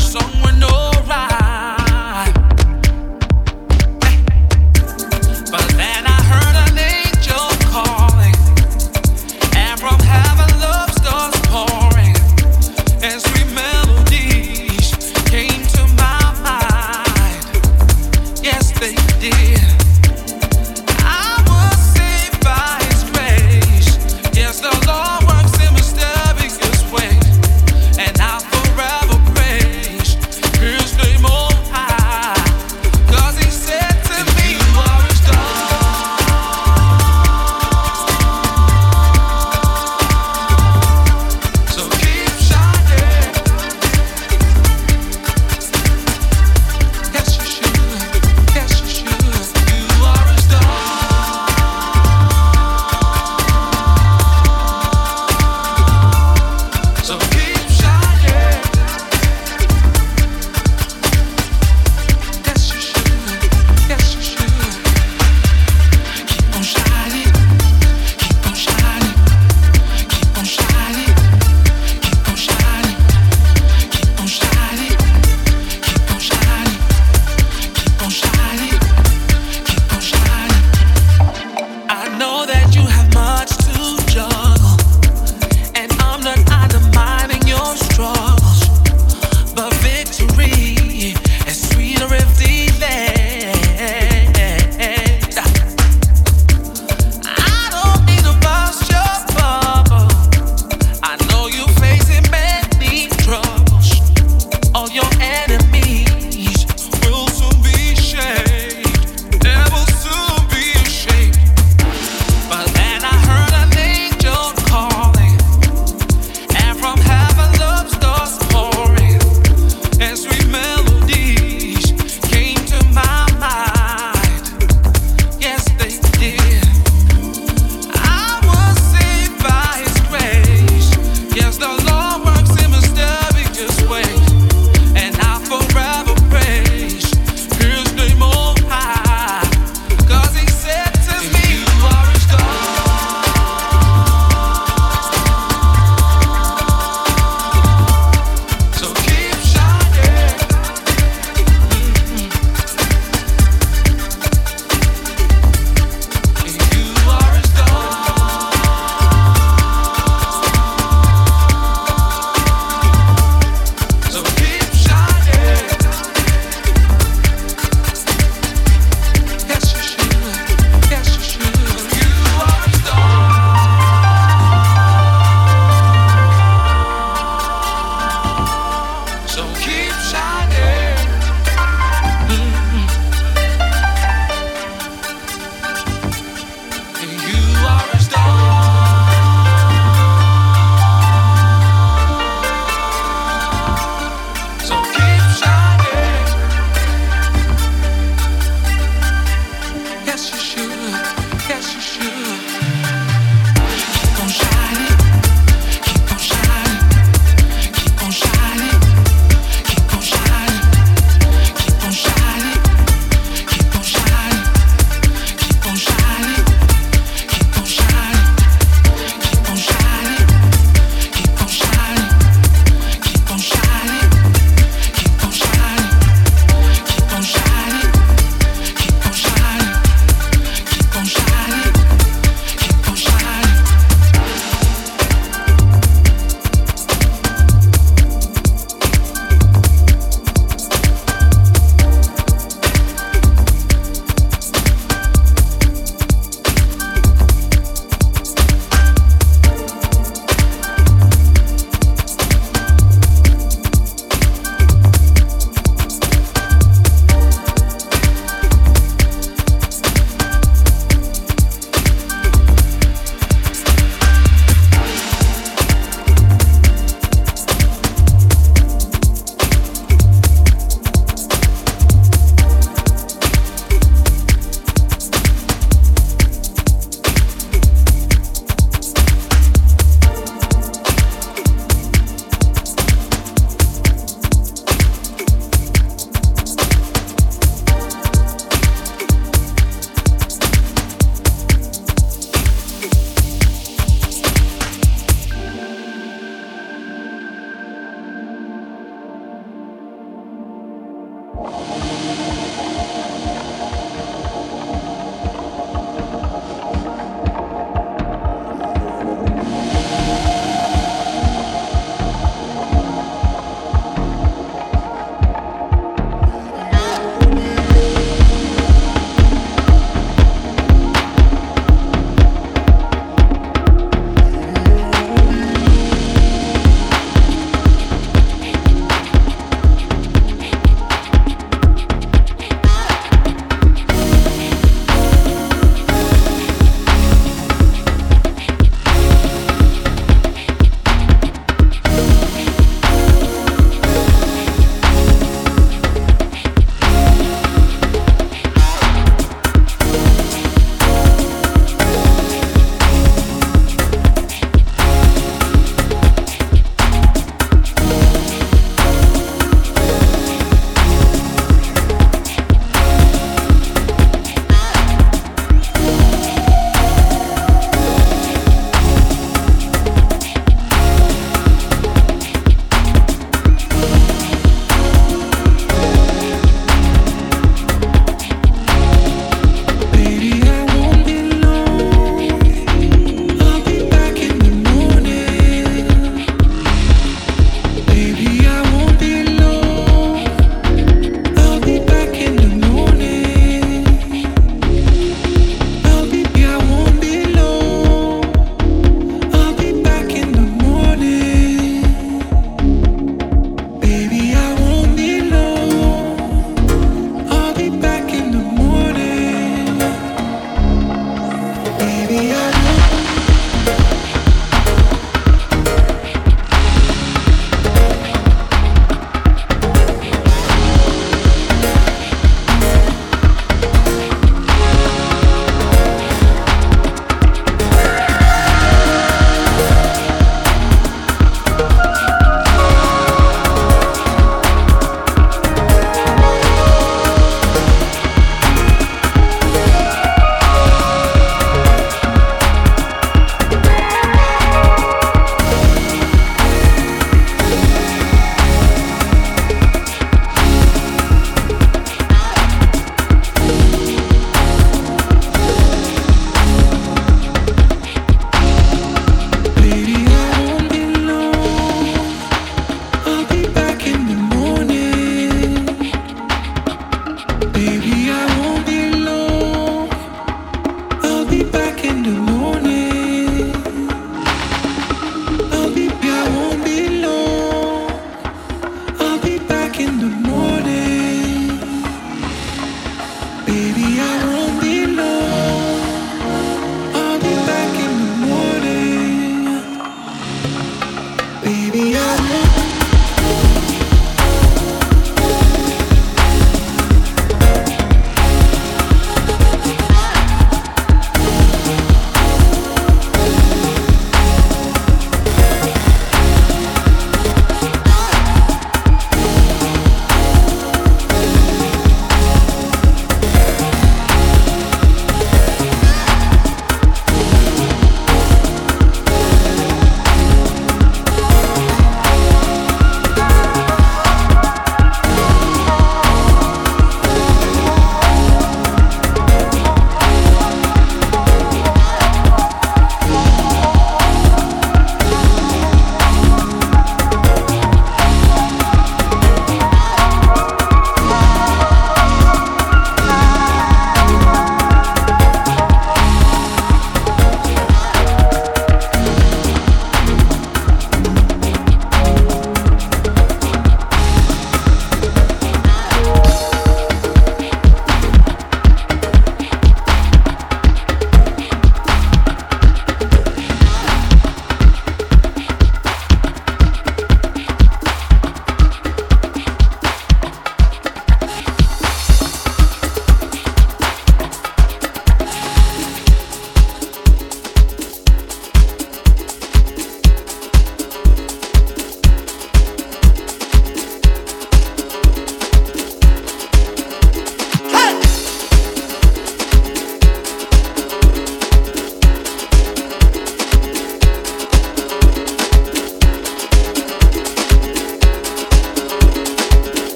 Someone knows.